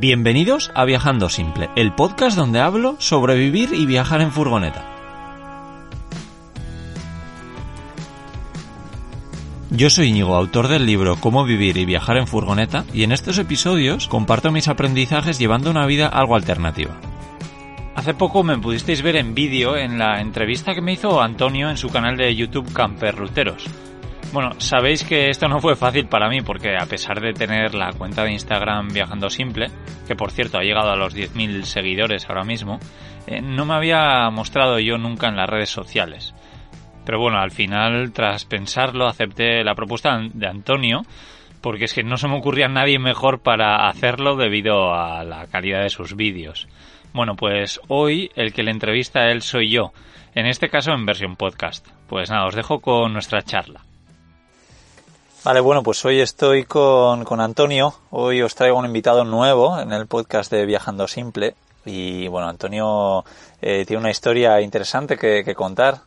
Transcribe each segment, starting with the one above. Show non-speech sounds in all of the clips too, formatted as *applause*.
Bienvenidos a Viajando Simple, el podcast donde hablo sobre vivir y viajar en furgoneta. Yo soy Íñigo, autor del libro Cómo vivir y viajar en furgoneta, y en estos episodios comparto mis aprendizajes llevando una vida algo alternativa. Hace poco me pudisteis ver en vídeo en la entrevista que me hizo Antonio en su canal de YouTube Camper Ruteros. Bueno, sabéis que esto no fue fácil para mí porque a pesar de tener la cuenta de Instagram Viajando Simple, que por cierto ha llegado a los 10.000 seguidores ahora mismo, eh, no me había mostrado yo nunca en las redes sociales. Pero bueno, al final, tras pensarlo, acepté la propuesta de Antonio, porque es que no se me ocurría nadie mejor para hacerlo debido a la calidad de sus vídeos. Bueno, pues hoy el que le entrevista a él soy yo, en este caso en versión podcast. Pues nada, os dejo con nuestra charla. Vale, bueno, pues hoy estoy con, con, Antonio. Hoy os traigo un invitado nuevo en el podcast de Viajando Simple. Y bueno, Antonio eh, tiene una historia interesante que, que contar.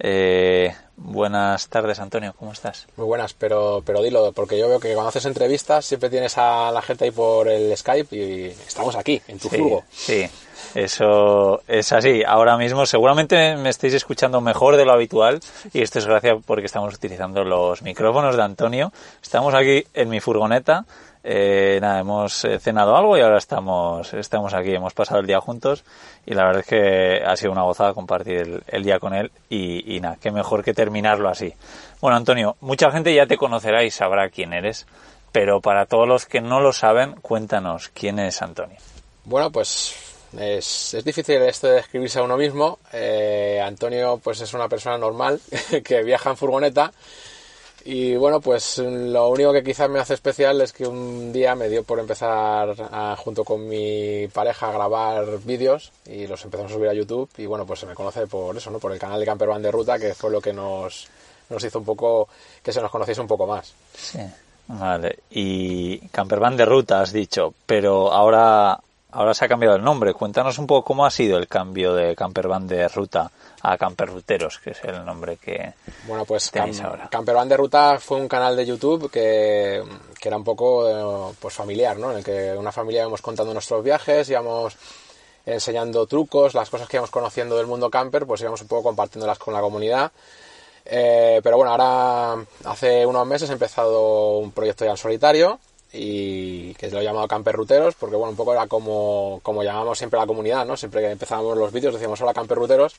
Eh, buenas tardes, Antonio, ¿cómo estás? Muy buenas, pero, pero dilo, porque yo veo que cuando haces entrevistas siempre tienes a la gente ahí por el Skype y estamos aquí, en tu sí. Sí, eso es así. Ahora mismo seguramente me estáis escuchando mejor de lo habitual y esto es gracias porque estamos utilizando los micrófonos de Antonio. Estamos aquí en mi furgoneta. Eh, nada, hemos cenado algo y ahora estamos, estamos aquí, hemos pasado el día juntos y la verdad es que ha sido una gozada compartir el, el día con él y, y, nada, qué mejor que terminarlo así. Bueno, Antonio, mucha gente ya te conocerá y sabrá quién eres, pero para todos los que no lo saben, cuéntanos quién es Antonio. Bueno, pues es, es, difícil esto de describirse a uno mismo. Eh, Antonio pues es una persona normal *laughs* que viaja en furgoneta y bueno pues lo único que quizás me hace especial es que un día me dio por empezar junto con mi pareja a grabar vídeos y los empezamos a subir a YouTube y bueno pues se me conoce por eso, ¿no? por el canal de Campervan de Ruta que fue lo que nos, nos hizo un poco que se nos conociese un poco más. Sí. Vale, y Campervan de Ruta has dicho, pero ahora Ahora se ha cambiado el nombre. Cuéntanos un poco cómo ha sido el cambio de Campervan de Ruta a Camperruteros, que es el nombre que bueno, pues tenéis ahora. Campervan de Ruta fue un canal de YouTube que, que era un poco pues familiar, ¿no? En el que una familia íbamos contando nuestros viajes, íbamos enseñando trucos, las cosas que íbamos conociendo del mundo camper, pues íbamos un poco compartiéndolas con la comunidad. Eh, pero bueno, ahora hace unos meses he empezado un proyecto ya en solitario y que lo he llamado Camper Ruteros porque bueno, un poco era como, como llamamos siempre a la comunidad, ¿no? Siempre que empezábamos los vídeos decíamos hola Camper Ruteros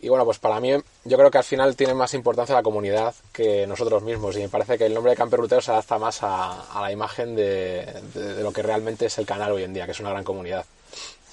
y bueno, pues para mí yo creo que al final tiene más importancia la comunidad que nosotros mismos y me parece que el nombre de Camper Ruteros se adapta más a, la imagen de lo que realmente es el canal hoy en día, que es una gran comunidad.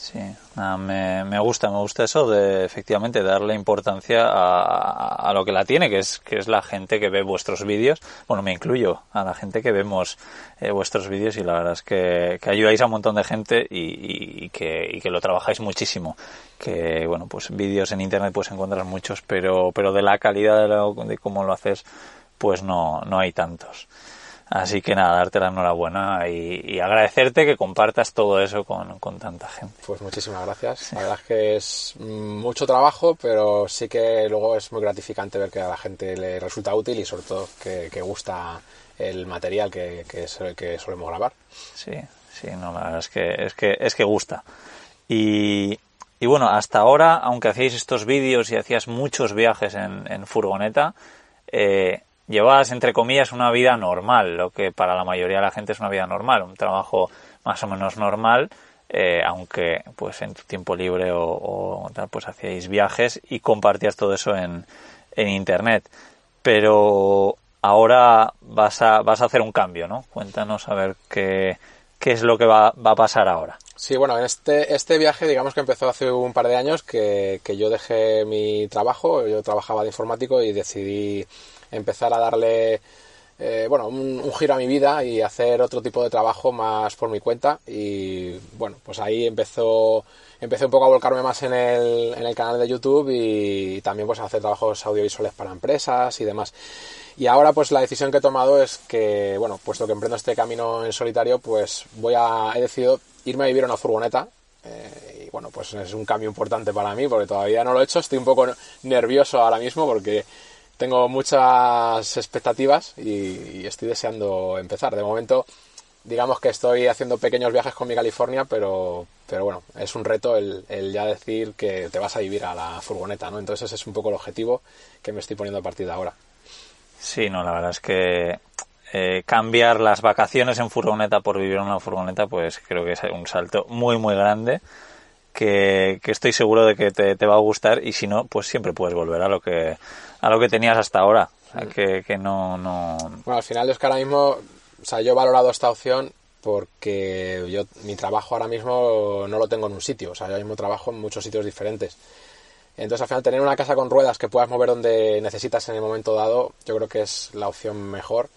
Sí, nada, me, me, gusta, me gusta eso de efectivamente darle importancia a, a, lo que la tiene, que es que es la gente que ve vuestros vídeos. Bueno, me incluyo a la gente que vemos eh, vuestros vídeos y la verdad es que, que, ayudáis a un montón de gente y, y, y, que, y que lo trabajáis muchísimo. Que bueno, pues vídeos en internet puedes encontrar muchos, pero pero de la calidad de, lo, de cómo lo haces, pues no no hay tantos. Así que nada, darte la enhorabuena y, y agradecerte que compartas todo eso con, con, tanta gente. Pues muchísimas gracias. Sí. La verdad es que es mucho trabajo, pero sí que luego es muy gratificante ver que a la gente le resulta útil y sobre todo que, que gusta el material que, que, que, solemos grabar. Sí, sí, no, la verdad es que, es que, es que gusta. Y, y bueno, hasta ahora, aunque hacíais estos vídeos y hacías muchos viajes en, en furgoneta, eh, llevabas, entre comillas, una vida normal, lo que para la mayoría de la gente es una vida normal, un trabajo más o menos normal, eh, aunque pues en tu tiempo libre o, tal, pues hacíais viajes y compartías todo eso en, en internet. Pero ahora vas a, vas a hacer un cambio, ¿no? Cuéntanos a ver qué, qué es lo que va, va a pasar ahora. Sí, bueno, este, este viaje digamos que empezó hace un par de años que, que yo dejé mi trabajo, yo trabajaba de informático y decidí empezar a darle eh, bueno, un, giro a mi vida y hacer otro tipo de trabajo más por mi cuenta. Y bueno, pues ahí empezó, empecé un poco a volcarme más en el, en el canal de YouTube y también pues a hacer trabajos audiovisuales para empresas y demás. Y ahora pues la decisión que he tomado es que, bueno, puesto que emprendo este camino en solitario, pues voy a, he decidido irme a vivir en una furgoneta. Eh, y bueno, pues es un cambio importante para mí porque todavía no lo he hecho. Estoy un poco nervioso ahora mismo porque tengo muchas expectativas y, estoy deseando empezar. De momento, digamos que estoy haciendo pequeños viajes con mi California, pero, pero bueno, es un reto el, ya decir que te vas a vivir a la furgoneta, ¿no? Entonces ese es un poco el objetivo que me estoy poniendo a partir de ahora. Sí, no, la verdad es que eh, cambiar las vacaciones en furgoneta por vivir en una furgoneta, pues creo que es un salto muy, muy grande. Que, estoy seguro de que te, va a gustar y si no, pues siempre puedes volver a lo que, a lo que tenías hasta ahora. que, que no, no... Bueno, al final es que ahora mismo, o sea, yo he valorado esta opción porque yo mi trabajo ahora mismo no lo tengo en un sitio, o sea, yo mismo trabajo en muchos sitios diferentes. Entonces, al final, tener una casa con ruedas que puedas mover donde necesitas en el momento dado, yo creo que es la opción mejor.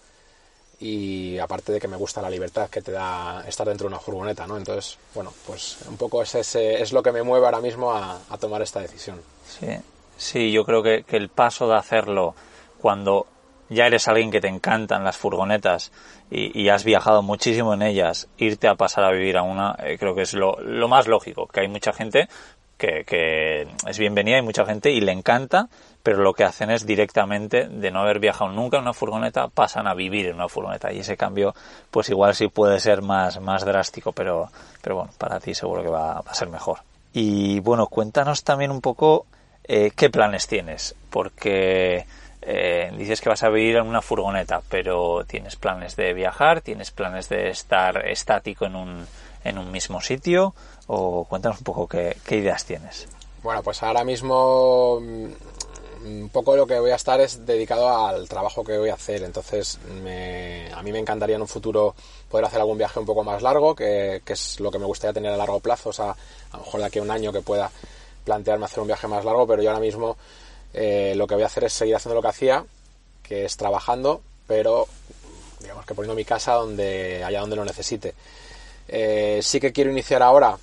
Y aparte de que me gusta la libertad que te da estar dentro de una furgoneta, ¿no? Entonces, bueno, pues un poco es, ese, es lo que me mueve ahora mismo a, tomar esta decisión. Sí, sí yo creo que, el paso de hacerlo cuando ya eres alguien que te encantan las furgonetas y, has viajado muchísimo en ellas, irte a pasar a vivir a una, eh, creo que es lo, lo, más lógico, que hay mucha gente que, es bienvenida y mucha gente y le encanta, pero lo que hacen es directamente de no haber viajado nunca en una furgoneta, pasan a vivir en una furgoneta y ese cambio pues igual sí puede ser más, más drástico, pero, pero bueno, para ti seguro que va, a ser mejor. Y bueno, cuéntanos también un poco eh, qué planes tienes, porque eh, dices que vas a vivir en una furgoneta, pero tienes planes de viajar, tienes planes de estar estático en un, en un mismo sitio o cuéntanos un poco qué, ideas tienes. Bueno, pues ahora mismo mm, un poco lo que voy a estar es dedicado al trabajo que voy a hacer. Entonces, a mí me encantaría en un futuro poder hacer algún viaje un poco más largo, que, es lo que me gustaría tener a largo plazo. O sea, a lo mejor de aquí a un año que pueda plantearme hacer un viaje más largo, pero yo ahora mismo eh, lo que voy a hacer es seguir haciendo lo que hacía, que es trabajando, pero digamos que poniendo mi casa donde allá donde lo necesite. Eh, sí que quiero iniciar ahora,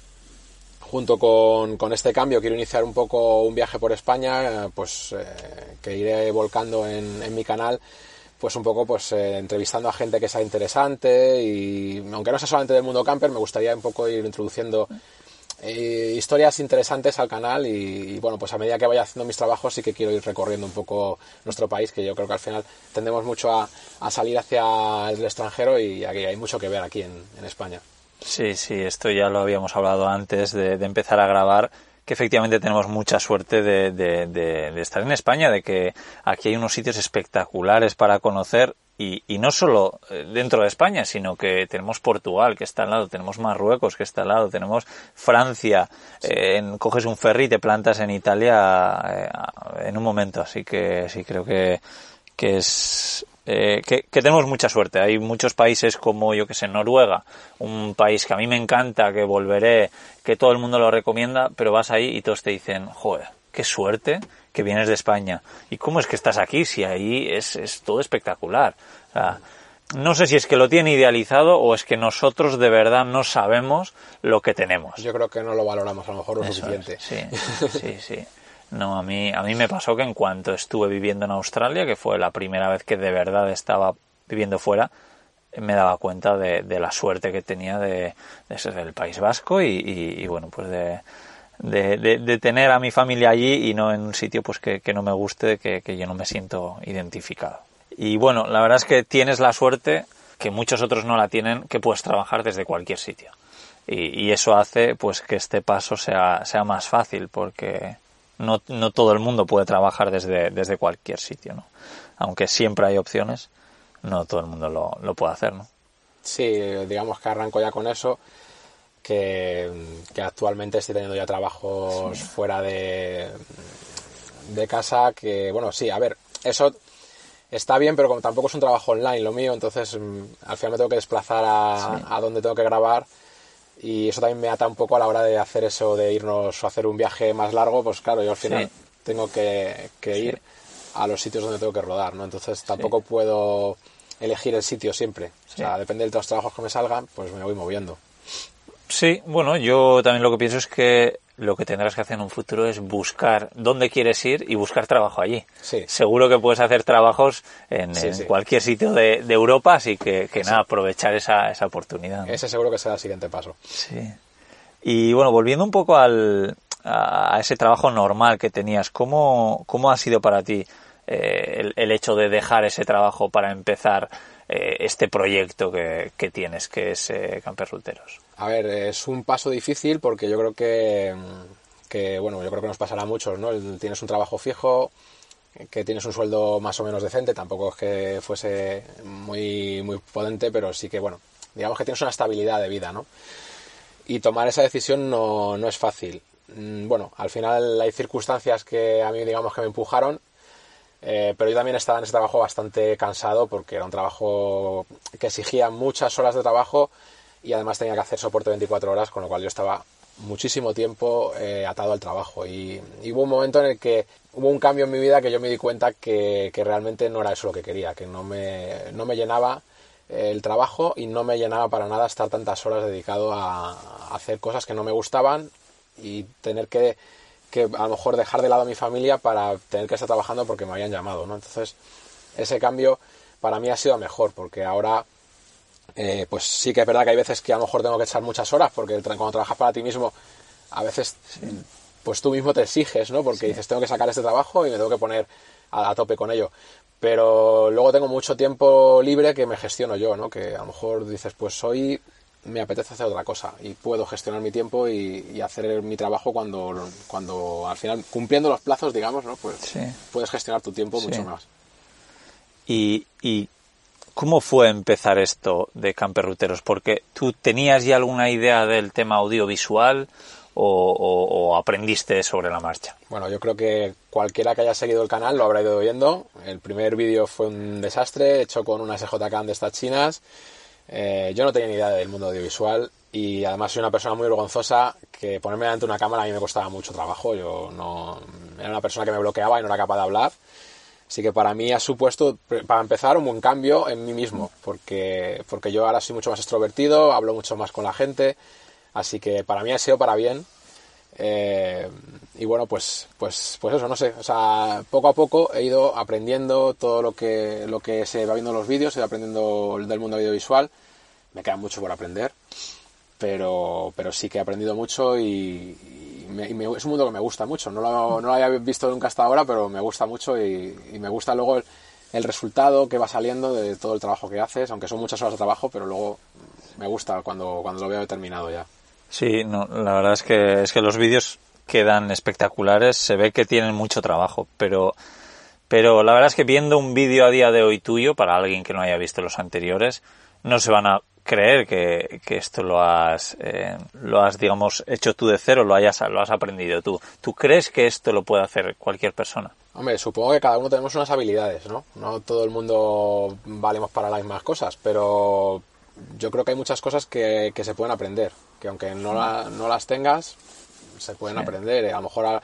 junto con, este cambio, quiero iniciar un poco un viaje por España, pues eh, que iré volcando en, mi canal, pues un poco pues entrevistando a gente que sea interesante y aunque no sea solamente del mundo camper, me gustaría un poco ir introduciendo historias interesantes al canal y, bueno, pues a medida que vaya haciendo mis trabajos sí que quiero ir recorriendo un poco nuestro país, que yo creo que al final tendemos mucho a, salir hacia el extranjero y aquí hay mucho que ver aquí en España. Sí, sí, esto ya lo habíamos hablado antes de, empezar a grabar que efectivamente tenemos mucha suerte de, de, estar en España, de que aquí hay unos sitios espectaculares para conocer y, y, no solo eh, dentro de España, sino que tenemos Portugal, que está al lado, tenemos Marruecos, que está al lado, tenemos Francia, eh, coges un ferry y te plantas en Italia eh, en un momento, así que sí creo que, que es eh, que, tenemos mucha suerte. Hay muchos países como, yo que sé, Noruega, un país que a mí me encanta, que volveré, que todo el mundo lo recomienda, pero vas ahí y todos te dicen, joder, qué suerte que vienes de España. ¿Y cómo es que estás aquí si ahí es, es todo espectacular? no sé si es que lo tiene idealizado o es que nosotros de verdad no sabemos lo que tenemos. Yo creo que no lo valoramos a lo mejor lo suficiente. sí, *laughs* sí, sí. No, a mí, a mí me pasó que en cuanto estuve viviendo en Australia, que fue la primera vez que de verdad estaba viviendo fuera, me daba cuenta de, la suerte que tenía de, ser del País Vasco y, bueno, pues de, de, tener a mi familia allí y no en un sitio pues que, no me guste, que, que yo no me siento identificado. Y bueno, la verdad es que tienes la suerte que muchos otros no la tienen, que puedes trabajar desde cualquier sitio. Y, y eso hace pues que este paso sea, sea más fácil porque no, no todo el mundo puede trabajar desde, desde cualquier sitio, ¿no? Aunque siempre hay opciones, no todo el mundo lo, lo puede hacer, ¿no? Sí, digamos que arranco ya con eso, que, actualmente estoy teniendo ya trabajos fuera de, de casa, que bueno, sí, a ver, eso está bien, pero como tampoco es un trabajo online lo mío, entonces mm, al final me tengo que desplazar a, a donde tengo que grabar y eso también me ata un poco a la hora de hacer eso de irnos a hacer un viaje más largo, pues claro, yo al final tengo que, ir a los sitios donde tengo que rodar, ¿no? Entonces tampoco puedo elegir el sitio siempre. O sea, depende de los trabajos que me salgan, pues me voy moviendo. Sí, bueno, yo también lo que pienso es que lo que tendrás que hacer en un futuro es buscar dónde quieres ir y buscar trabajo allí. Sí. Seguro que puedes hacer trabajos en, Sí, en sí. cualquier sitio de, de Europa, así que, que nada, aprovechar esa, esa oportunidad. ¿no? Ese seguro que será el siguiente paso. Sí. Y bueno, volviendo un poco al, a, ese trabajo normal que tenías, ¿cómo, cómo ha sido para ti eh, el, el hecho de dejar ese trabajo para empezar eh, este proyecto que, tienes, que es eh, Ruteros? A ver, es un paso difícil porque yo creo que, que, bueno, yo creo que nos pasará a muchos, ¿no? Tienes un trabajo fijo, que tienes un sueldo más o menos decente, tampoco es que fuese muy, muy potente, pero sí que, bueno, digamos que tienes una estabilidad de vida, ¿no? Y tomar esa decisión no, no es fácil. Mm, Bueno, al final hay circunstancias que a mí, digamos, que me empujaron, eh, pero yo también estaba en ese trabajo bastante cansado porque era un trabajo que exigía muchas horas de trabajo y además tenía que hacer soporte 24 horas, con lo cual yo estaba muchísimo tiempo eh, atado al trabajo. Y, hubo un momento en el que hubo un cambio en mi vida que yo me di cuenta que, que realmente no era eso lo que quería, que no me, no me llenaba el trabajo y no me llenaba para nada estar tantas horas dedicado a hacer cosas que no me gustaban y tener que, que a lo mejor dejar de lado a mi familia para tener que estar trabajando porque me habían llamado, ¿no? Entonces, ese cambio para mí ha sido mejor porque ahora eh, pues sí que es verdad que hay veces que a lo mejor tengo que echar muchas horas porque cuando trabajas para ti mismo a veces pues tú mismo te exiges, ¿no? Porque dices tengo que sacar este trabajo y me tengo que poner a, a tope con ello. Pero luego tengo mucho tiempo libre que me gestiono yo, ¿no? Que a lo mejor dices pues hoy me apetece hacer otra cosa y puedo gestionar mi tiempo y, y hacer mi trabajo cuando, cuando al final cumpliendo los plazos, digamos, ¿no? Pues Sí. puedes gestionar tu tiempo Sí. mucho más. Y, y ¿cómo fue empezar esto de Camper Ruteros? Porque tú tenías ya alguna idea del tema audiovisual o, o- o aprendiste sobre la marcha. Bueno, yo creo que cualquiera que haya seguido el canal lo habrá ido viendo. El primer vídeo fue un desastre, hecho con unas SJCAM de estas chinas. Eh, yo no tenía ni idea del mundo audiovisual y además soy una persona muy vergonzosa que ponerme delante de una cámara a mí me costaba mucho trabajo. Yo no era una persona que me bloqueaba y no era capaz de hablar. Así que para mí ha supuesto, para empezar, un buen cambio en mí mismo, porque, porque yo ahora soy mucho más extrovertido, hablo mucho más con la gente, así que para mí ha sido para bien. Eh, y bueno, pues, pues, pues eso, no sé, o sea, poco a poco he ido aprendiendo todo lo que, lo que se va viendo en los vídeos, he ido aprendiendo del mundo audiovisual, me queda mucho por aprender, pero, pero sí que he aprendido mucho y, me- y me- es un mundo que me gusta mucho. No lo, no lo había visto nunca hasta ahora, pero me gusta mucho y, me gusta luego el, el resultado que va saliendo de todo el trabajo que haces, aunque son muchas horas de trabajo, pero luego me gusta cuando, cuando lo veo terminado ya. Sí, no, la verdad es que, es que los vídeos quedan espectaculares, se ve que tienen mucho trabajo, pero, pero la verdad es que viendo un vídeo a día de hoy tuyo, para alguien que no haya visto los anteriores, no se van a creer que, que esto lo has, eh, lo has, digamos, hecho tú de cero, lo hayas, lo has aprendido tú. ¿Tú crees que esto lo puede hacer cualquier persona? Hombre, supongo que cada uno tenemos unas habilidades, ¿no? No todo el mundo valemos para las mismas cosas, pero yo creo que hay muchas cosas que, que se pueden aprender, que aunque no, la- no las tengas, se pueden aprender. A lo mejor a-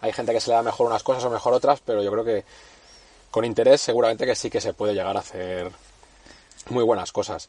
hay gente que se le da mejor unas cosas o mejor otras, pero yo creo que con interés seguramente que sí que se puede llegar a hacer muy buenas cosas.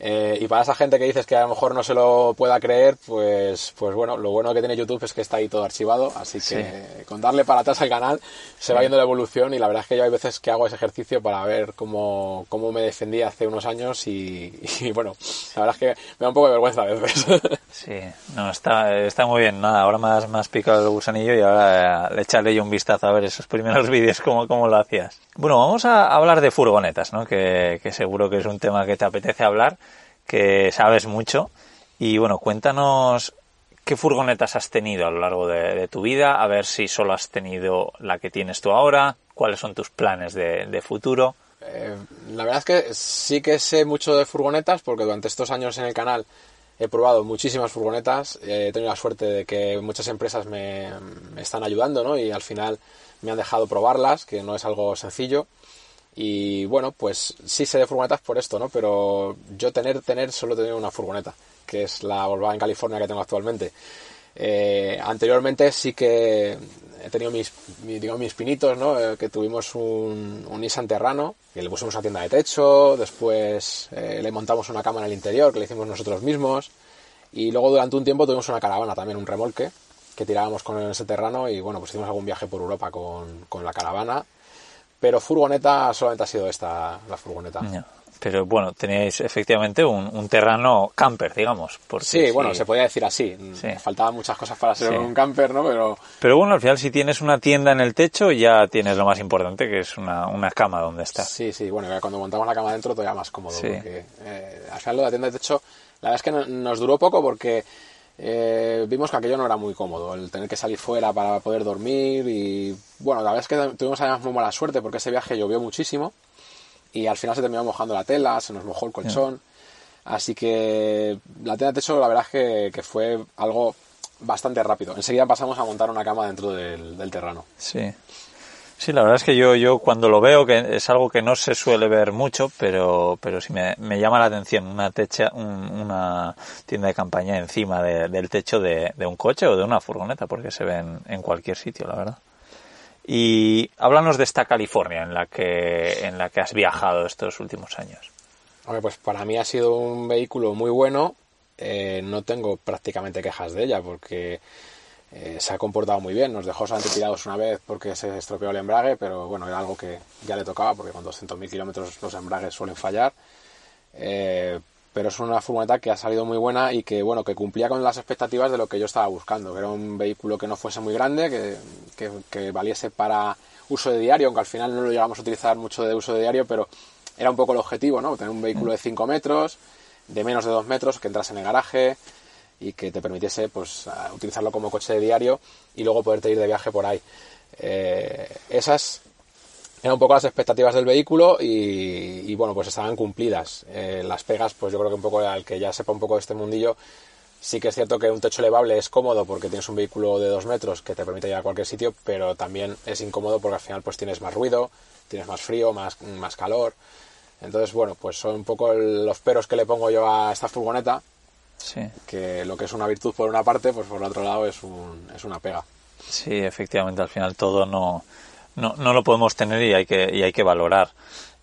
Eh, y para esa gente que dices que a lo mejor no se lo pueda creer, pues, pues bueno, lo bueno que tiene YouTube es que está ahí todo archivado, así que con darle para atrás al canal se va viendo la evolución y la verdad es que yo hay veces que hago ese ejercicio para ver cómo, cómo me defendí hace unos años y, *laughs* y, bueno, la verdad es que me da un poco de vergüenza a veces. *laughs* Sí, no, está, está muy bien. Nada, ahora más, más picado el gusanillo y ahora eh, le echaré yo un vistazo a ver esos primeros *laughs* vídeos, cómo, cómo lo hacías. Bueno, vamos a hablar de furgonetas, ¿no? Que, que seguro que es un tema que te apetece hablar, que sabes mucho. Y bueno, cuéntanos qué furgonetas has tenido a lo largo de, tu vida, a ver si solo has tenido la que tienes tú ahora, cuáles son tus planes de, de futuro. Eh, la verdad es que sí que sé mucho de furgonetas porque durante estos años en el canal he probado muchísimas furgonetas, eh, he tenido la suerte de que muchas empresas me, me están ayudando ¿no? y al final me han dejado probarlas, que no es algo sencillo. Y bueno, pues sí sé de furgonetas por esto, ¿no? Pero yo tener, tener, solo tenido una furgoneta, que es la Volkswagen California que tengo actualmente. Eh, anteriormente sí que he tenido mis, digamos, mis pinitos, ¿no? Eh, que tuvimos un, un Nissan Terrano, que le pusimos una tienda de techo, después eh, le montamos una cama en el interior, que le hicimos nosotros mismos, y luego durante un tiempo tuvimos una caravana también, un remolque, que tirábamos con ese Terrano, y bueno, pues hicimos algún viaje por Europa con, con la caravana, pero furgoneta solamente ha sido esta, la furgoneta. Pero bueno, tenéis efectivamente un, terreno camper, digamos. sí, bueno, se podía decir así. Faltaban muchas cosas para ser un camper, ¿no? Pero... Pero bueno, al final si tienes una tienda en el techo ya tienes lo más importante, que es una, una cama donde estás. Sí, sí, bueno, cuando montamos la cama dentro todavía más cómodo. Porque eh, al final lo de la tienda de techo, la verdad es que nos duró poco porque eh, vimos que aquello no era muy cómodo, el tener que salir fuera para poder dormir y bueno, la verdad es que tuvimos además muy mala suerte porque ese viaje llovió muchísimo y al final se terminó mojando la tela, se nos mojó el colchón. Así que la tela de techo, la verdad es que, fue algo bastante rápido. Enseguida pasamos a montar una cama dentro del, del terreno. Sí. Sí, la verdad es que yo, yo cuando lo veo, que es algo que no se suele ver mucho, pero, pero sí me, me llama la atención una techa, una tienda de campaña encima del techo de, de, un coche o de una furgoneta, porque se ven en cualquier sitio, la verdad. Y háblanos de esta California en la que, en la que has viajado estos últimos años. Hombre, pues para mí ha sido un vehículo muy bueno. Eh, no tengo prácticamente quejas de ella porque eh, se ha comportado muy bien. Nos dejó solamente tirados una vez porque se estropeó el embrague, pero bueno, era algo que ya le tocaba porque con 200.000 kilómetros los embragues suelen fallar. Eh, pero es una furgoneta que ha salido muy buena y que bueno que cumplía con las expectativas de lo que yo estaba buscando que era un vehículo que no fuese muy grande que, que, valiese para uso de diario aunque al final no lo llegamos a utilizar mucho de uso de diario pero era un poco el objetivo no tener un vehículo de 5 metros de menos de 2 metros que entrase en el garaje y que te permitiese pues utilizarlo como coche de diario y luego poderte ir de viaje por ahí eh, esas eran un poco las expectativas del vehículo y, bueno, pues estaban cumplidas. Eh, las pegas, pues yo creo que un poco al que ya sepa un poco de este mundillo, sí que es cierto que un techo elevable es cómodo porque tienes un vehículo de dos metros que te permite llegar a cualquier sitio, pero también es incómodo porque al final pues tienes más ruido, tienes más frío, más, más calor. Entonces, bueno, pues son un poco los peros que le pongo yo a esta furgoneta, sí. que lo que es una virtud por una parte, pues por el otro lado es, un, es una pega. Sí, efectivamente, al final todo no no, no lo podemos tener y hay que, y hay que valorar.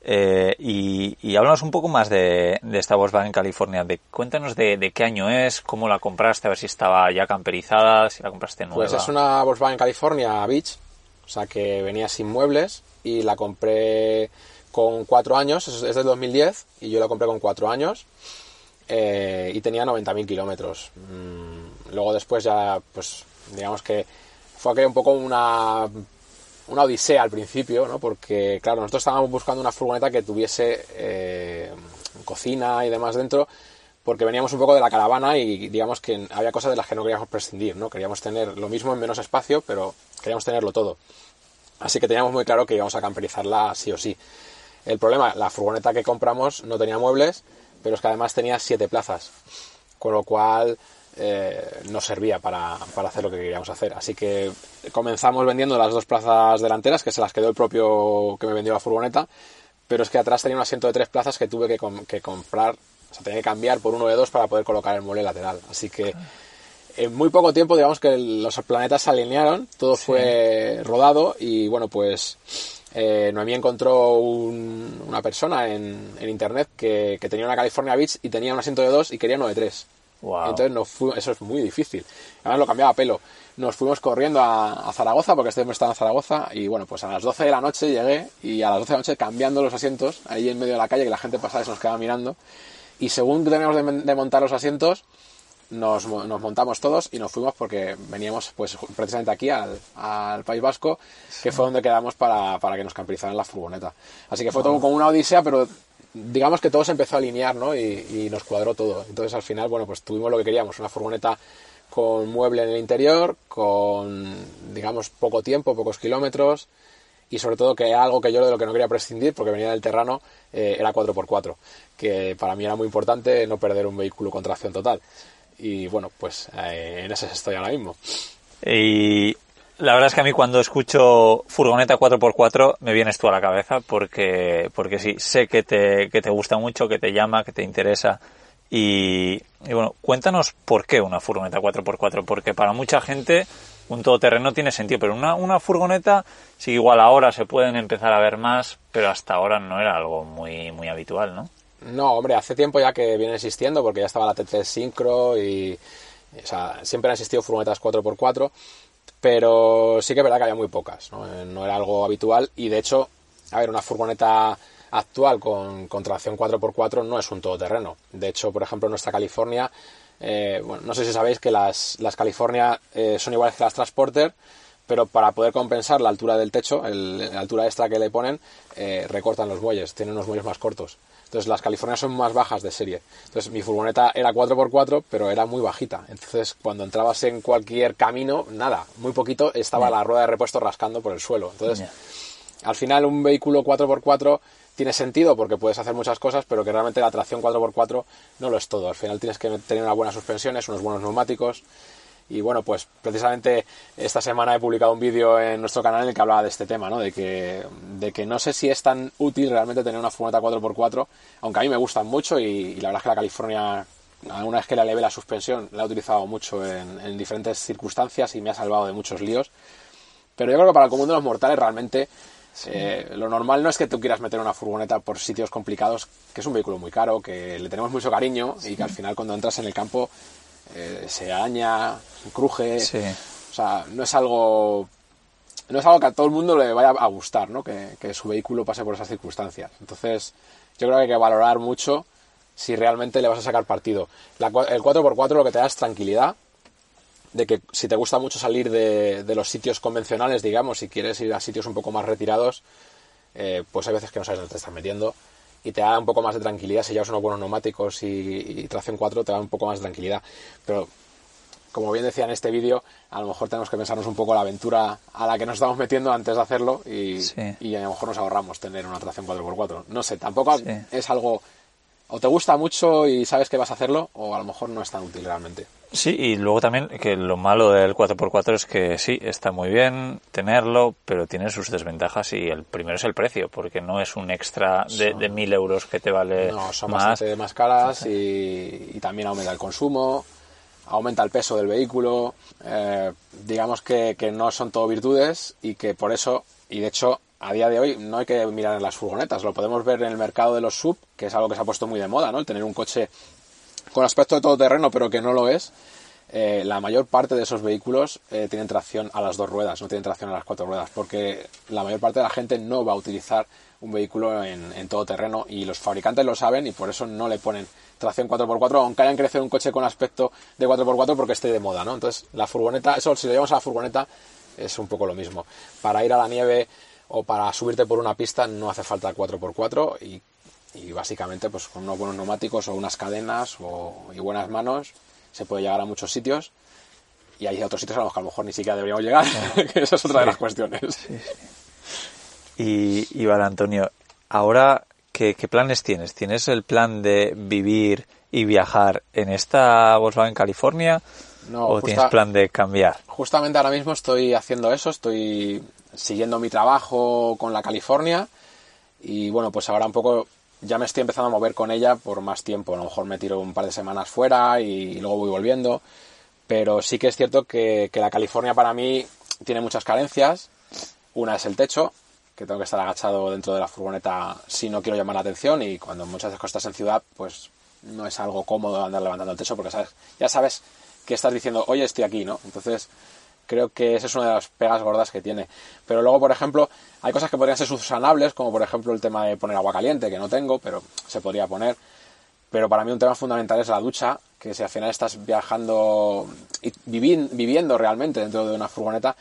Eh, y, y háblanos un poco más de, de esta Volkswagen California. De, cuéntanos de, de, qué año es, cómo la compraste, a ver si estaba ya camperizada, si la compraste nueva. Pues es una Volkswagen California Beach, o sea que venía sin muebles y la compré con cuatro años, es, del 2010 y yo la compré con cuatro años eh, y tenía 90.000 kilómetros. Mm, luego después ya, pues digamos que fue aquella un poco una una odisea al principio, ¿no? Porque, claro, nosotros estábamos buscando una furgoneta que tuviese eh, cocina y demás dentro, porque veníamos un poco de la caravana y digamos que había cosas de las que no queríamos prescindir, ¿no? Queríamos tener lo mismo en menos espacio, pero queríamos tenerlo todo. Así que teníamos muy claro que íbamos a camperizarla sí o sí. El problema, la furgoneta que compramos no tenía muebles, pero es que además tenía siete plazas. Con lo cual, eh, no servía para, para, hacer lo que queríamos hacer. Así que comenzamos vendiendo las dos plazas delanteras, que se las quedó el propio que me vendió la furgoneta, pero es que atrás tenía un asiento de tres plazas que tuve que, que comprar, o sea, tenía que cambiar por uno de dos para poder colocar el mueble lateral. Así que en muy poco tiempo, digamos que los planetas se alinearon, todo fue rodado y bueno, pues eh, Noemí encontró una persona en, en internet que, que, tenía una California Beach y tenía un asiento de dos y quería uno de tres. Entonces nos eso es muy difícil. Además lo cambiaba a pelo. Nos fuimos corriendo a, Zaragoza porque este estaba en Zaragoza y bueno, pues a las 12 de la noche llegué y a las 12 de la noche cambiando los asientos ahí en medio de la calle que la gente pasaba y se nos quedaba mirando. Y según teníamos de, montar los asientos, nos, montamos todos y nos fuimos porque veníamos pues precisamente aquí al, País Vasco, que fue donde quedamos para, que nos camperizaran la furgoneta. Así que fue todo como una odisea, pero digamos que todo se empezó a alinear, ¿no? Y, nos cuadró todo. Entonces al final, bueno, pues tuvimos lo que queríamos, una furgoneta con mueble en el interior, con, digamos, poco tiempo, pocos kilómetros, y sobre todo que algo que yo de lo que no quería prescindir, porque venía del terreno, eh, era 4x4, que para mí era muy importante no perder un vehículo con tracción total. Y bueno, pues eh, en ese estoy ahora mismo. Y la verdad es que a mí cuando escucho furgoneta 4x4 me vienes tú a la cabeza porque, porque sí, sé que te, que te gusta mucho, que te llama, que te interesa Y, bueno, cuéntanos por qué una furgoneta 4x4, porque para mucha gente un todoterreno tiene sentido, pero una, una furgoneta, sí, igual ahora se pueden empezar a ver más, pero hasta ahora no era algo muy, muy habitual, ¿no? No, hombre, hace tiempo ya que viene existiendo, porque ya estaba la T3 Syncro y, o sea, siempre han existido furgonetas 4x4, pero sí que es verdad que había muy pocas, ¿no? Eh, no era algo habitual y de hecho, a ver, una furgoneta actual con, con tracción 4x4 no es un todoterreno. De hecho, por ejemplo, nuestra California, eh, bueno, no sé si sabéis que las, las California eh, son iguales que las Transporter, pero para poder compensar la altura del techo, el, la altura extra que le ponen, eh, recortan los muelles, tienen unos muelles más cortos. Entonces las Californias son más bajas de serie. Entonces mi furgoneta era 4x4, pero era muy bajita. Entonces cuando entrabas en cualquier camino, nada, muy poquito, estaba la rueda de repuesto rascando por el suelo. Entonces, al final un vehículo 4x4 tiene sentido porque puedes hacer muchas cosas, pero que realmente la tracción 4x4 no lo es todo. Al final tienes que tener unas buenas suspensiones, unos buenos neumáticos. Y bueno, pues precisamente esta semana he publicado un vídeo en nuestro canal en el que hablaba de este tema, ¿no? De que, de que no sé si es tan útil realmente tener una furgoneta 4x4, aunque a mí me gustan mucho y, la verdad es que la California, alguna vez que la levé la suspensión, la he utilizado mucho en, en diferentes circunstancias y me ha salvado de muchos líos. Pero yo creo que para el común de los mortales realmente eh, lo normal no es que tú quieras meter una furgoneta por sitios complicados, que es un vehículo muy caro, que le tenemos mucho cariño y que al final cuando entras en el campo eh, se daña, cruje. O sea, no es algo. No es algo que a todo el mundo le vaya a gustar, ¿no? Que, que su vehículo pase por esas circunstancias. Entonces, yo creo que hay que valorar mucho si realmente le vas a sacar partido. La, el 4x4 lo que te da es tranquilidad, de que si te gusta mucho salir de, de, los sitios convencionales, digamos, si quieres ir a sitios un poco más retirados, eh, pues hay veces que no sabes dónde te estás metiendo y te da un poco más de tranquilidad. Si llevas unos buenos neumáticos y, y tracción 4, te da un poco más de tranquilidad. Pero, como bien decía en este vídeo, a lo mejor tenemos que pensarnos un poco la aventura a la que nos estamos metiendo antes de hacerlo y, sí. y a lo mejor nos ahorramos tener una tracción 4x4. No sé, tampoco sí. es algo o te gusta mucho y sabes que vas a hacerlo, o a lo mejor no es tan útil realmente. Sí, y luego también que lo malo del 4x4 es que sí, está muy bien tenerlo, pero tiene sus desventajas y el primero es el precio, porque no es un extra de, mil euros que te vale No, son más. bastante más caras y, y, también aumenta el consumo, aumenta el peso del vehículo, eh, digamos que, que no son todo virtudes y que por eso, y de hecho a día de hoy no hay que mirar en las furgonetas, lo podemos ver en el mercado de los sub, que es algo que se ha puesto muy de moda, ¿no? El tener un coche con aspecto de todoterreno, pero que no lo es. Eh, la mayor parte de esos vehículos eh, tienen tracción a las dos ruedas, no tienen tracción a las cuatro ruedas, porque la mayor parte de la gente no va a utilizar un vehículo en, en todoterreno y los fabricantes lo saben y por eso no le ponen tracción 4x4, aunque hayan crecido un coche con aspecto de 4x4 porque esté de moda, ¿no? Entonces, la furgoneta, eso si lo llevamos a la furgoneta, es un poco lo mismo. Para ir a la nieve o para subirte por una pista no hace falta 4x4 y, y básicamente pues con unos buenos neumáticos o unas cadenas o, y buenas manos se puede llegar a muchos sitios y hay otros sitios a los que a lo mejor ni siquiera deberíamos llegar, *laughs* que esa es otra sí. de las cuestiones. Sí, y, y vale, Antonio, ahora, ¿qué, ¿qué, planes tienes? ¿Tienes el plan de vivir y viajar en esta Volkswagen California? No, ¿O justa, tienes plan de cambiar? Justamente ahora mismo estoy haciendo eso, estoy siguiendo mi trabajo con la California y bueno, pues ahora un poco ya me estoy empezando a mover con ella por más tiempo. A lo mejor me tiro un par de semanas fuera y, y luego voy volviendo. Pero sí que es cierto que, que, la California para mí tiene muchas carencias. Una es el techo, que tengo que estar agachado dentro de la furgoneta si no quiero llamar la atención y cuando muchas veces estás en ciudad, pues no es algo cómodo andar levantando el techo porque sabes, ya sabes que estás diciendo, oye, estoy aquí, ¿no? Entonces, creo que esa es una de las pegas gordas que tiene. Pero luego, por ejemplo, hay cosas que podrían ser subsanables, como por ejemplo el tema de poner agua caliente, que no tengo, pero se podría poner. Pero para mí un tema fundamental es la ducha, que si al final estás viajando y vivi viviendo realmente dentro de una furgoneta,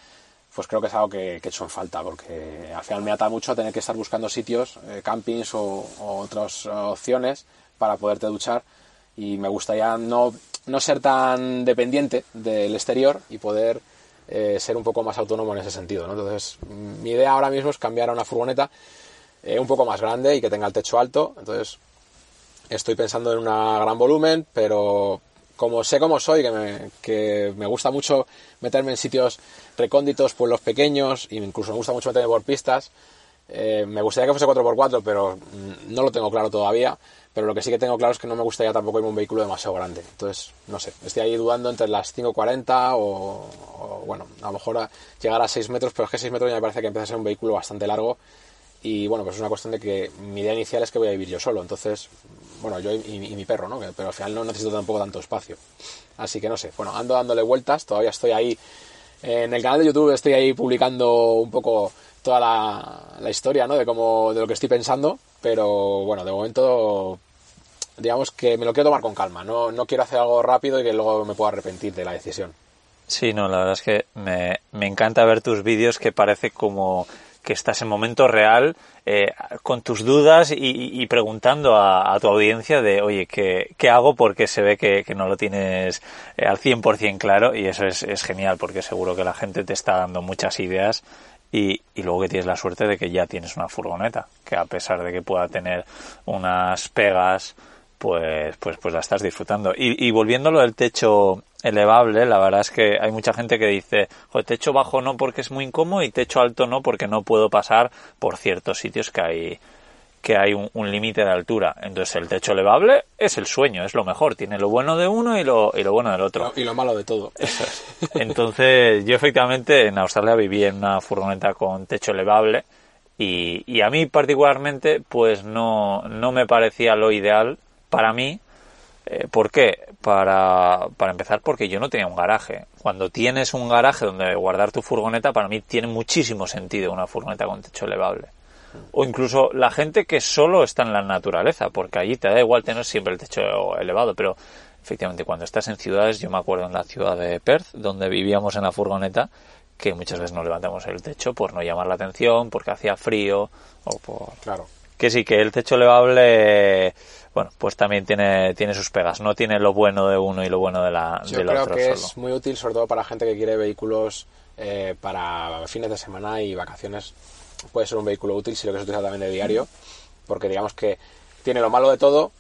pues creo que es algo que, que he hecho en falta, porque al final me ata mucho tener que estar buscando sitios, eh, campings o, o, otras opciones para poderte duchar y me gustaría no, no ser tan dependiente del exterior y poder eh, ser un poco más autónomo en ese sentido. ¿no? Entonces, mi idea ahora mismo es cambiar a una furgoneta eh, un poco más grande y que tenga el techo alto. Entonces, estoy pensando en una gran volumen, pero como sé cómo soy, que me, que me gusta mucho meterme en sitios recónditos, pueblos pequeños, e incluso me gusta mucho meterme por pistas, Eh, me gustaría que fuese 4x4, pero mm, no lo tengo claro todavía. Pero lo que sí que tengo claro es que no me gustaría tampoco irme un vehículo demasiado grande. Entonces, no sé, estoy ahí dudando entre las 540 o, o bueno, a lo mejor llegar a 6 metros, pero es que 6 metros ya me parece que empieza a ser un vehículo bastante largo. Y bueno, pues es una cuestión de que mi idea inicial es que voy a vivir yo solo. Entonces, bueno, yo y, y mi perro, ¿no? Pero al final no necesito tampoco tanto espacio. Así que no sé, bueno, ando dándole vueltas, todavía estoy ahí. En el canal de YouTube estoy ahí publicando un poco toda la, historia, ¿no? De cómo, de lo que estoy pensando. Pero bueno, de momento digamos que me lo quiero tomar con calma, no, no quiero hacer algo rápido y que luego me pueda arrepentir de la decisión. Sí, no, la verdad es que me, me encanta ver tus vídeos que parece como que estás en momento real eh, con tus dudas y, preguntando a, a, tu audiencia de, oye, ¿qué, qué hago? Porque se ve que, que no lo tienes eh, al 100% claro y eso es, es genial porque seguro que la gente te está dando muchas ideas y, y, luego que tienes la suerte de que ya tienes una furgoneta, que a pesar de que pueda tener unas pegas, pues, pues, pues la estás disfrutando. Y, y volviendo a lo del techo elevable, la verdad es que hay mucha gente que dice, Joder, techo bajo no porque es muy incómodo y techo alto no porque no puedo pasar por ciertos sitios que hay que hay un, un límite de altura. Entonces el techo elevable es el sueño, es lo mejor. Tiene lo bueno de uno y lo, y lo bueno del otro. Y lo malo de todo. *laughs* Entonces yo efectivamente en Australia viví en una furgoneta con techo elevable y, y a mí particularmente pues no, no me parecía lo ideal para mí, eh, ¿por qué? Para, para empezar, porque yo no tenía un garaje. Cuando tienes un garaje donde guardar tu furgoneta, para mí tiene muchísimo sentido una furgoneta con techo elevable. O incluso la gente que solo está en la naturaleza, porque allí te da igual tener siempre el techo elevado, pero efectivamente cuando estás en ciudades, yo me acuerdo en la ciudad de Perth, donde vivíamos en la furgoneta, que muchas veces nos levantamos el techo por no llamar la atención, porque hacía frío, o por... Claro. Que sí, que el techo elevable bueno, pues también tiene, tiene sus pegas. No tiene lo bueno de uno y lo bueno de la, Yo del creo otro. que solo. es muy útil, sobre todo para gente que quiere vehículos eh, para fines de semana y vacaciones. Puede ser un vehículo útil si lo que se utiliza también de diario, porque digamos que tiene lo malo de todo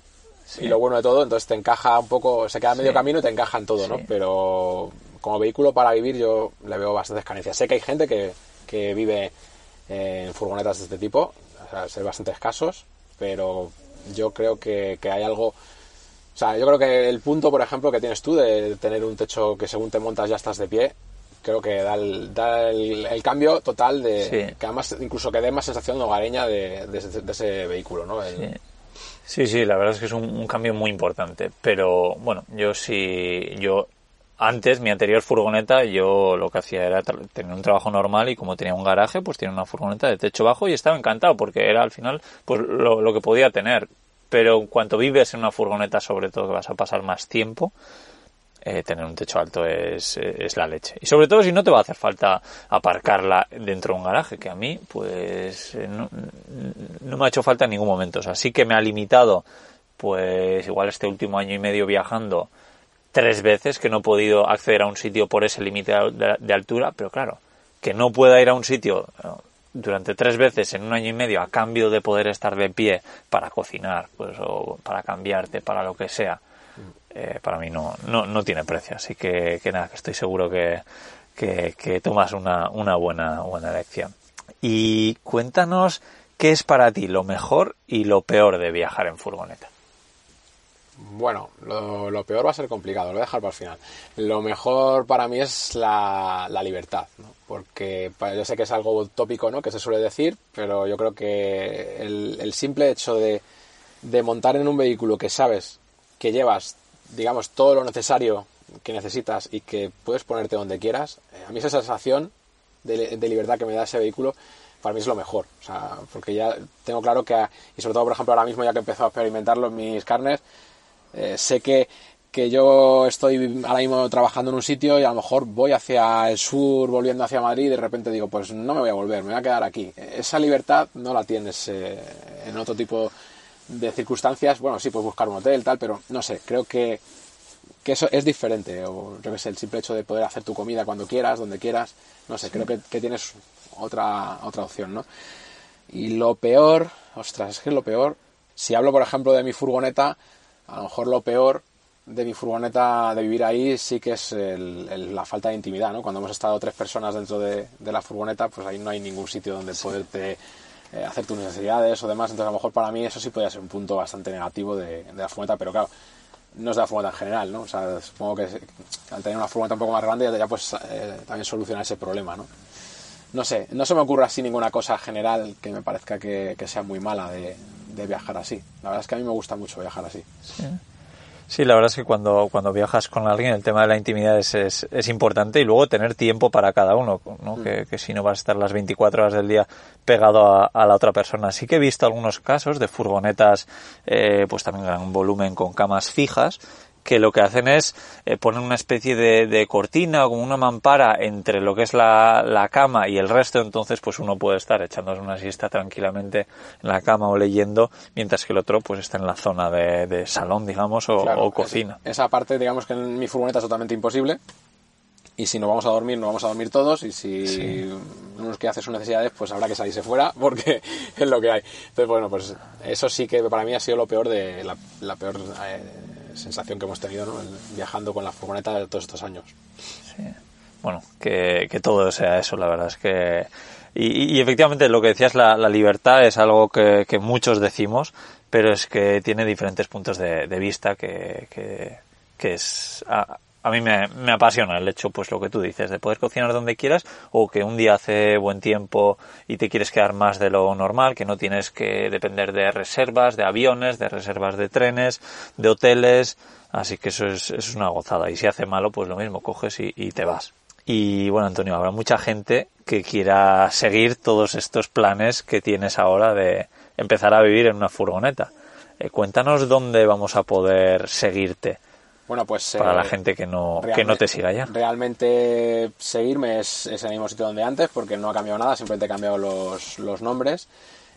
Sí. y lo bueno de todo, entonces te encaja un poco, se queda a medio Sí. camino y te encaja en todo, ¿no? Pero como vehículo para vivir yo le veo bastantes carencias. Sé que hay gente que, que vive eh, en furgonetas de este tipo, o sea, ser bastante escasos, pero yo creo que, que hay algo... O sea, yo creo que el punto, por ejemplo, que tienes tú de tener un techo que según te montas ya estás de pie, creo que da el, da el, el cambio total de... Sí. Que además incluso que dé más sensación hogareña de, de ese, de ese vehículo, ¿no? El- Sí. Sí, sí, la verdad es que es un, un cambio muy importante. Pero bueno, yo sí, yo antes, mi anterior furgoneta, yo lo que hacía era tener un trabajo normal y como tenía un garaje, pues tenía una furgoneta de techo bajo y estaba encantado porque era al final pues lo, lo que podía tener. Pero en cuanto vives en una furgoneta, sobre todo que vas a pasar más tiempo, eh, tener un techo alto es, es la leche. Y sobre todo si no te va a hacer falta aparcarla dentro de un garaje, que a mí, pues, eh, no, no me ha hecho falta en ningún momento. O sea, sí que me ha limitado, pues, igual este último año y medio viajando tres veces que no he podido acceder a un sitio por ese límite de, altura, pero claro, que no pueda ir a un sitio eh, durante tres veces en un año y medio a cambio de poder estar de pie para cocinar, pues, o para cambiarte, para lo que sea, eh, para mí no, no, no tiene precio. Así que, que nada, que estoy seguro que, que, tomas una, una buena, buena elección. Y cuéntanos qué es para ti lo mejor y lo peor de viajar en furgoneta. Bueno, lo, lo peor va a ser complicado, lo voy a dejar para el final. Lo mejor para mí es la, la libertad, ¿no? porque yo sé que es algo tópico ¿no? que se suele decir, pero yo creo que el, el simple hecho de, de montar en un vehículo que sabes que llevas, digamos, todo lo necesario que necesitas y que puedes ponerte donde quieras, eh, a mí esa sensación de, de libertad que me da ese vehículo para mí es lo mejor. O sea, porque ya tengo claro que, y sobre todo, por ejemplo, ahora mismo ya que he a experimentarlo en mis carnes, eh, sé que, que yo estoy ahora mismo trabajando en un sitio y a lo mejor voy hacia el sur, volviendo hacia Madrid, y de repente digo, pues no me voy a volver, me voy a quedar aquí. Esa libertad no la tienes eh, en otro tipo de circunstancias. Bueno, sí, puedes buscar un hotel, tal, pero no sé, creo que, que eso es diferente. O yo que sé, el simple hecho de poder hacer tu comida cuando quieras, donde quieras, no sé, creo que, que tienes otra, otra opción, ¿no? Y lo peor, ostras, es que lo peor, si hablo por ejemplo de mi furgoneta, a lo mejor lo peor de mi furgoneta de vivir ahí sí que es el- el- la falta de intimidad, ¿no? Cuando hemos estado tres personas dentro de, de la furgoneta, pues ahí no hay ningún sitio donde poderte eh, hacer tus necesidades o demás. Entonces, a lo mejor para mí eso sí podría ser un punto bastante negativo de, de la furgoneta, pero claro, no es de la furgoneta en general, ¿no? O sea, supongo que al tener una furgoneta un poco más grande ya, ya pues eh, también solucionar ese problema, ¿no? No sé, no se me ocurre así ninguna cosa general que me parezca que, que sea muy mala de, de, viajar así. La verdad es que a mí me gusta mucho viajar así. Sí. Sí, la verdad es que cuando, cuando viajas con alguien el tema de la intimidad es, es, es importante y luego tener tiempo para cada uno, ¿no? Mm. Que, que, si no vas a estar las 24 horas del día pegado a, a, la otra persona. Sí que he visto algunos casos de furgonetas, eh, pues también gran volumen con camas fijas, que lo que hacen es eh, poner una especie de, de, cortina o como una mampara entre lo que es la, la, cama y el resto, entonces pues uno puede estar echándose una siesta tranquilamente en la cama o leyendo, mientras que el otro pues está en la zona de, de salón, digamos, o, claro, o cocina. Esa, esa parte, digamos que en mi furgoneta es totalmente imposible, y si no vamos a dormir, no vamos a dormir todos y si sí. uno que hace sus necesidades, pues habrá que salirse fuera *laughs* porque es lo que hay. Entonces, bueno, pues eso sí que para mí ha sido lo peor de la, la peor eh, sensación que hemos tenido viajando con la furgoneta de todos estos años. Sí. Bueno, que, que todo sea eso, la verdad es que... Y, efectivamente lo que decías, la, libertad es algo que, muchos decimos, pero es que tiene diferentes puntos de, vista que, que, es... A, a mí me, me, apasiona el hecho, pues lo que tú dices, de poder cocinar donde quieras o que un día hace buen tiempo y te quieres quedar más de lo normal, que no tienes que depender de reservas, de aviones, de reservas de trenes, de hoteles, así que eso es, es una gozada. Y si hace malo, pues lo mismo, coges y, y te vas. Y bueno, Antonio, habrá mucha gente que quiera seguir todos estos planes que tienes ahora de empezar a vivir en una furgoneta. Eh, cuéntanos dónde vamos a poder seguirte. Bueno, pues para eh, la gente que no que no te siga ya. Realmente seguirme es, es, el mismo sitio donde antes porque no ha cambiado nada, simplemente he cambiado los, los nombres.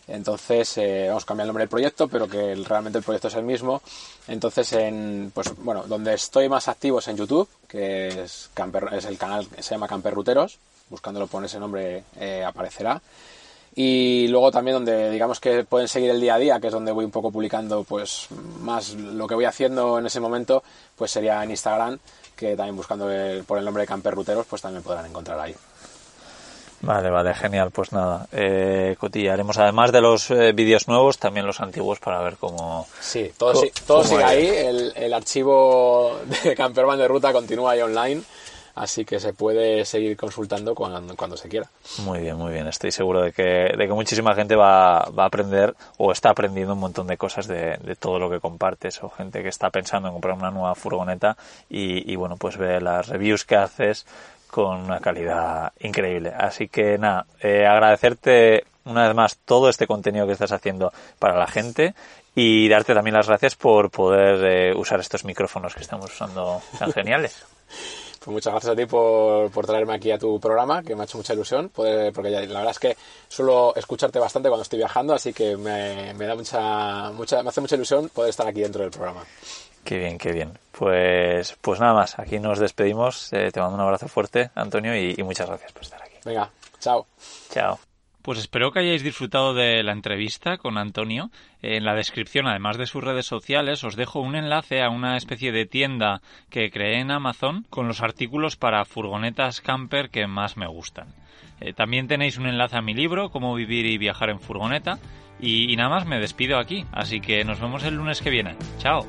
Entonces eh, vamos a cambiar el nombre del proyecto, pero que el, realmente el proyecto es el mismo. Entonces, en, pues bueno, donde estoy más activo es en YouTube, que es, Camper, es el canal que se llama Camper Ruteros. Buscándolo por ese nombre eh, aparecerá y luego también donde digamos que pueden seguir el día a día que es donde voy un poco publicando pues más lo que voy haciendo en ese momento pues sería en Instagram que también buscando el, por el nombre de Camper Ruteros pues también podrán encontrar ahí Vale, vale, genial. Pues nada, eh, cotillaremos además de los eh, vídeos nuevos, también los antiguos para ver cómo. Sí, todo, co todo sigue ahí. El, el, archivo de Camperman de ruta continúa ahí online así que se puede seguir consultando cuando, cuando, se quiera. Muy bien, muy bien. Estoy seguro de que, de que muchísima gente va, va, a aprender o está aprendiendo un montón de cosas de, de, todo lo que compartes o gente que está pensando en comprar una nueva furgoneta y, y bueno, pues ve las reviews que haces con una calidad increíble. Así que nada, eh, agradecerte una vez más todo este contenido que estás haciendo para la gente y darte también las gracias por poder eh, usar estos micrófonos que estamos usando tan geniales. *laughs* Pues muchas gracias a ti por, por, traerme aquí a tu programa, que me ha hecho mucha ilusión, poder, porque ya, la verdad es que suelo escucharte bastante cuando estoy viajando, así que me, me da mucha, mucha, me hace mucha ilusión poder estar aquí dentro del programa. Qué bien, qué bien. Pues, pues nada más, aquí nos despedimos. Eh, te mando un abrazo fuerte, Antonio, y, y muchas gracias por estar aquí. Venga, chao. Chao. Pues espero que hayáis disfrutado de la entrevista con Antonio. En la descripción, además de sus redes sociales, os dejo un enlace a una especie de tienda que creé en Amazon con los artículos para furgonetas camper que más me gustan. Eh, también tenéis un enlace a mi libro, Cómo vivir y viajar en furgoneta. Y, y nada más, me despido aquí. Así que nos vemos el lunes que viene. Chao.